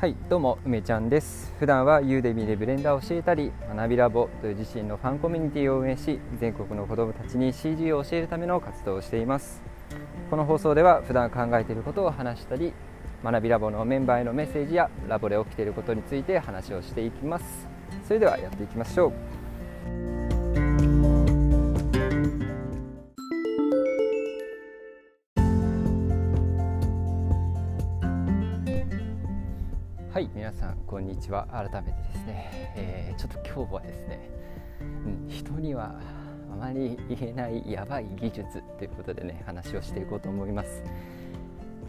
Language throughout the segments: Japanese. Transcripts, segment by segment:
はいどうも梅ちゃんです。普段はユーデミでブレンダーを教えたり学びラボという自身のファンコミュニティを運営し全国の子どもたちに CG を教えるための活動をしています。この放送では普段考えていることを話したり学びラボのメンバーへのメッセージやラボで起きていることについて話をしていきます。それではやっていきましょう。こんにちは。改めてですね、えー、ちょっと今日はですね、うん、人にはあまり言えないやばい技術ということでね話をしていこうと思います。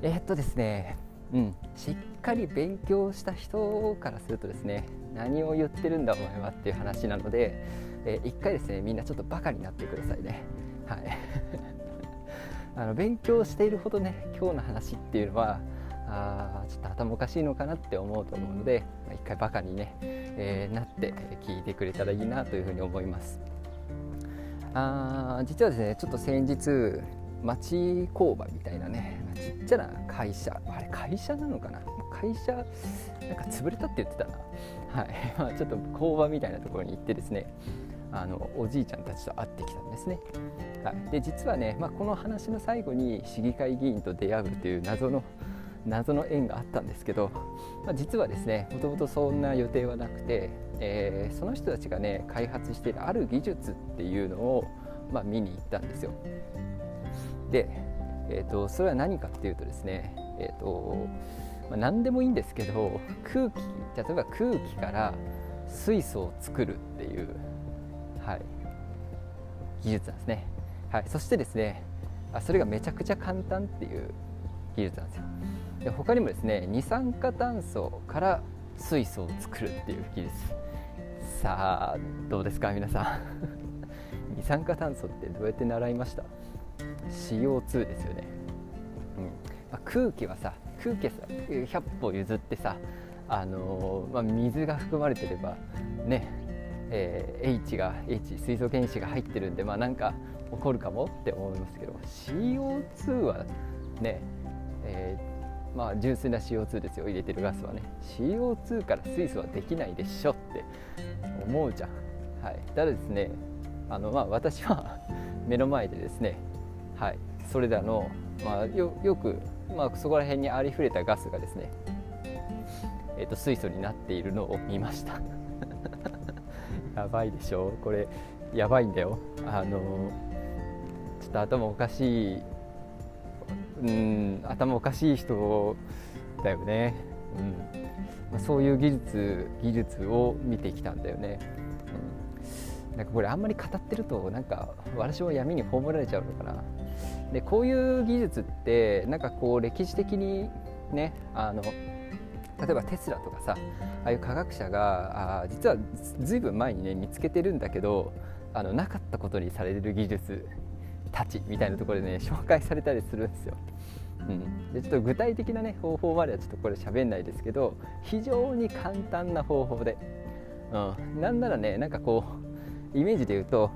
えー、っとですねうん、しっかり勉強した人からするとですね何を言ってるんだお前はっていう話なので、えー、一回ですねみんなちょっとバカになってくださいね。はい。あの勉強しているほどね今日の話っていうのはあちょっと頭おかしいのかなって思うと思うので、まあ、一回バカにね、えー、なって聞いてくれたらいいなというふうに思います。あ実はですねちょっと先日町工場みたいなねちっちゃな会社あれ会社なのかな？会社なんか潰れたって言ってたな。はい。まあ、ちょっと工場みたいなところに行ってですねあのおじいちゃんたちと会ってきたんですね、はい、で実はね、まあ、この話の最後に市議会議員と出会うという謎の謎の縁があったんですけど、まあ、実はですねもともとそんな予定はなくて、えー、その人たちがね開発しているある技術っていうのを、まあ、見に行ったんですよ。で、えーと、それは何かっていうとですね、えーとまあ、何でもいいんですけど空気例えば空気から水素を作るっていう、はい、技術なんですね。はい、そしてですねあそれがめちゃくちゃ簡単っていう技術なんですよ。で他にもですね二酸化炭素から水素を作るっていう技術。さあどうですか皆さん。二酸化炭素ってどうやって習いました？CO2 ですよね、うん。まあ、空気はさ空気はさ100歩譲ってさあのー、まあ、水が含まれてればね、えー、H が H 水素原子が入ってるんでまあなんか起こるかもって思いますけど CO2 はね、えーまあ、純粋な CO2 ですよ。入れてるガスはね。CO2 から水素はできないでしょって思うじゃん、はい、ただですねあの、まあ、私は 目の前でですね、はい、それらの、まあ、よよく、まあ、そこら辺にありふれたガスがですね、えーと、水素になっているのを見ました。やばいでしょこれやばいんだよ。あのちょっと頭おかしいうん頭おかしい人だよね、うん。まあ、そういう技術技術を見てきたんだよね、うん、なんかこれあんまり語ってるとなんか私も闇に葬られちゃうのかな。でこういう技術ってなんかこう歴史的にねあの例えばテスラとかさああいう科学者があ実はずいぶん前にね見つけてるんだけどあのなかったことにされる技術たちみたいなところでね紹介されたりするんですよ。うん、でちょっと具体的なね方法まではちょっとこれ喋んないですけど非常に簡単な方法で、うん、なんならねなんかこうイメージで言うと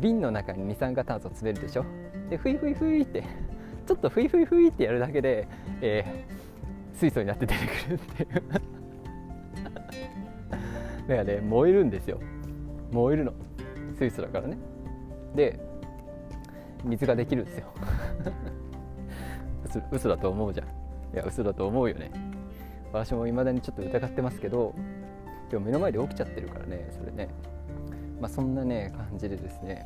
瓶の中に二酸化炭素を詰めるでしょ？でふいふいふいってちょっとふいふいふいってやるだけで、えー、水素になって出てくるっていう。だからね燃えるんですよ。燃えるの。水素だからね。で水ができるんですよ。嘘だと思うじゃん。いや嘘だと思うよね。私も未だにちょっと疑ってますけどでも目の前で起きちゃってるからねそれね。まあそんなね感じでですね。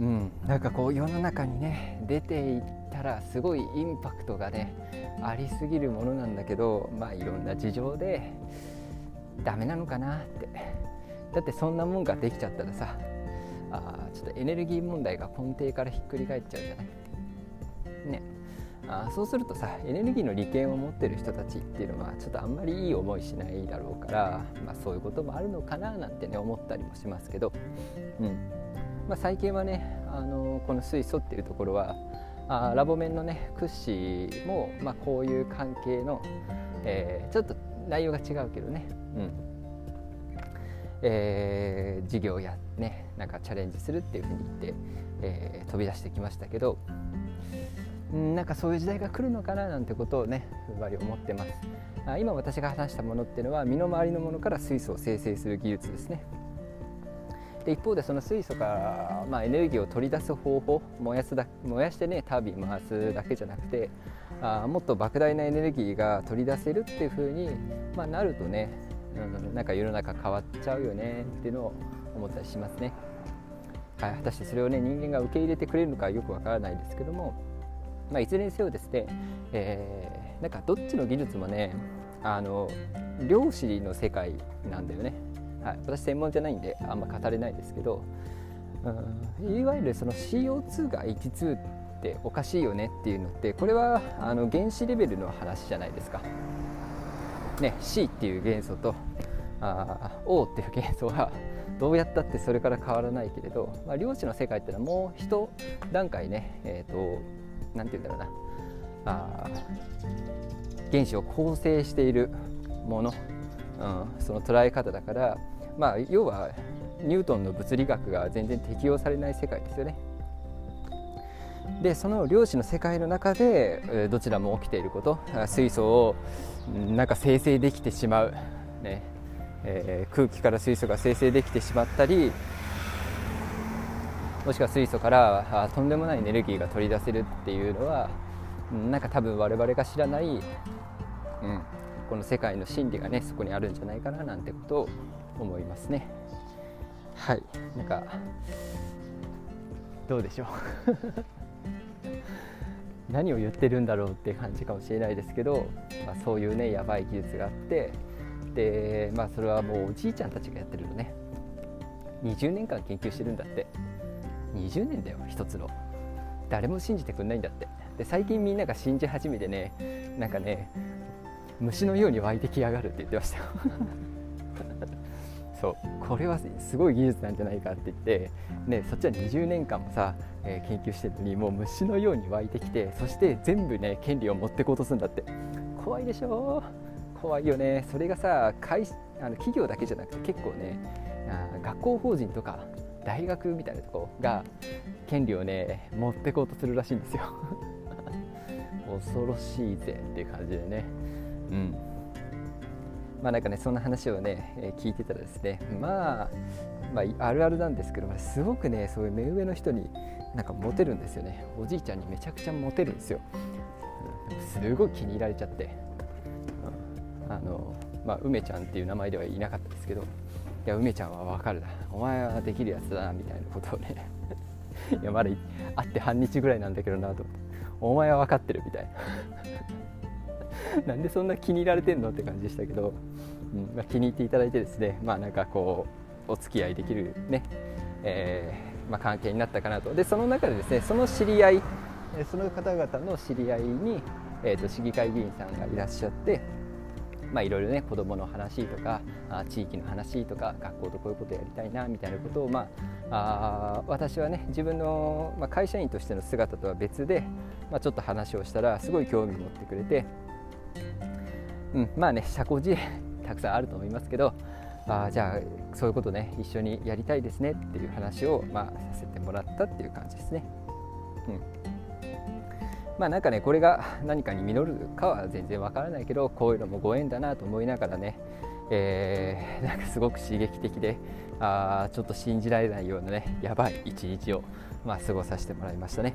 うんなんかこう世の中にね出ていったらすごいインパクトがねありすぎるものなんだけどまあいろんな事情でダメなのかなって。だってそんなもんができちゃったらさあちょっとエネルギー問題が根底からひっくり返っちゃうじゃない？ね。あそうするとさエネルギーの利権を持ってる人たちっていうのはちょっとあんまりいい思いしないだろうから、まあ、そういうこともあるのかななんてね思ったりもしますけど、うん。まあ、最近はねあのこの水素っていうところはあラボ面のねクッシーも、まあ、こういう関係の、えー、ちょっと内容が違うけどね、うん。えー、事業やねなんかチャレンジするっていうふうに言って、えー、飛び出してきましたけどんなんかそういう時代が来るのかななんてことをねふんわり思ってます。今私が話したものっていうのは身の回りのものから水素を生成する技術ですね。で一方でその水素から、まあ、エネルギーを取り出す方法燃やすだ燃やしてねタービン回すだけじゃなくてあもっと莫大なエネルギーが取り出せるっていう風に、まあ、なるとね、うん、なんか世の中変わっちゃうよねっていうのを思ったりしますね。はい、果たしてそれをね人間が受け入れてくれるのかよくわからないですけども、まあ、いずれにせよですね、えー、なんかどっちの技術もねあの量子の世界なんだよね。はい、私専門じゃないんであんま語れないですけど、うん、いわゆるその CO2 が H2 っておかしいよねっていうのってこれはあの原子レベルの話じゃないですか。ね、C っていう元素とあ O っていう元素はどうやったってそれから変わらないけれど、まあ、量子の世界っていうのはもう一段階ねえっ、ー、と何て言うんだろうな。あ原子を構成しているもの、うん、その捉え方だからまあ要はニュートンの物理学が全然適用されない世界ですよね。でその量子の世界の中でどちらも起きていること。水素をなんか生成できてしまう、ね。えー、空気から水素が生成できてしまったりもしくは水素からとんでもないエネルギーが取り出せるっていうのはなんか多分我々が知らない、うん、この世界の真理がねそこにあるんじゃないかななんてことを思いますね。はい。なんかどうでしょう。何を言ってるんだろうって感じかもしれないですけど、まあ、そういうねやばい技術があってでまあそれはもうおじいちゃんたちがやってるのね。20年間研究してるんだって。20年だよ一つの。誰も信じてくんないんだって。で最近みんなが信じ始めてねなんかね虫のように湧いてきやがるって言ってましたよ。そう。これはすごい技術なんじゃないかって言って、ね、そっちは20年間もさ、えー、研究してるのにもう虫のように湧いてきてそして全部ね権利を持ってこうとするんだって。怖いでしょ？怖いよね。それがさ会あの企業だけじゃなくて結構ねあ学校法人とか大学みたいなとこが権利をね持ってこうとするらしいんですよ。恐ろしいぜっていう感じでね。うん。まあなんかねそんな話をね、聞いてたらですねまあ、まあ、あるあるなんですけどすごくねそういう目上の人になんかモテるんですよね。おじいちゃんにめちゃくちゃモテるんですよ、すごい気に入られちゃって、あのまあ梅ちゃんっていう名前ではいなかったですけどいや梅ちゃんは分かるな。お前はできるやつだなみたいなことをね。いやまだ会って半日ぐらいなんだけどなと。思ってお前は分かってるみたいな。なんでそんな気に入られてんのって感じでしたけど。うんまあ、気に入っていただいてですね、まあ、なんかこうお付き合いできるね、えー、まあ、関係になったかなと。でその中でですねその知り合いその方々の知り合いに、えーと、市議会議員さんがいらっしゃってまあ、いろいろね子どもの話とかあ地域の話とか学校とこういうことやりたいなみたいなことを、まあ、あ私はね自分の、まあ、会社員としての姿とは別で、まあ、ちょっと話をしたらすごい興味持ってくれて、うん、まあね社交辞令 たくさんあると思いますけどあじゃあそういうことね一緒にやりたいですねっていう話を、まあ、させてもらったっていう感じですね。うんまあなんかねこれが 何かに実るかは全然わからないけどこういうのもご縁だなと思いながらね、えー、なんかすごく刺激的であちょっと信じられないようなねやばい一日を、まあ、過ごさせてもらいましたね。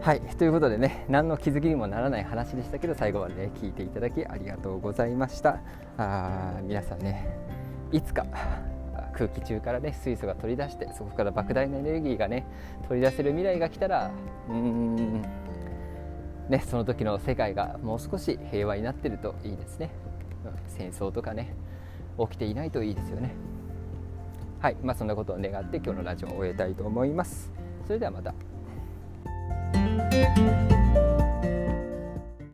はいということでね何の気づきにもならない話でしたけど最後までね聞いていただきありがとうございましたあ皆さんねいつか空気中からね水素が取り出してそこから莫大なエネルギーがね取り出せる未来が来たらうーんねその時の世界がもう少し平和になってるといいですね、うん、戦争とかね起きていないといいですよね。はいまあそんなことを願って今日のラジオを終えたいと思います。それではまた。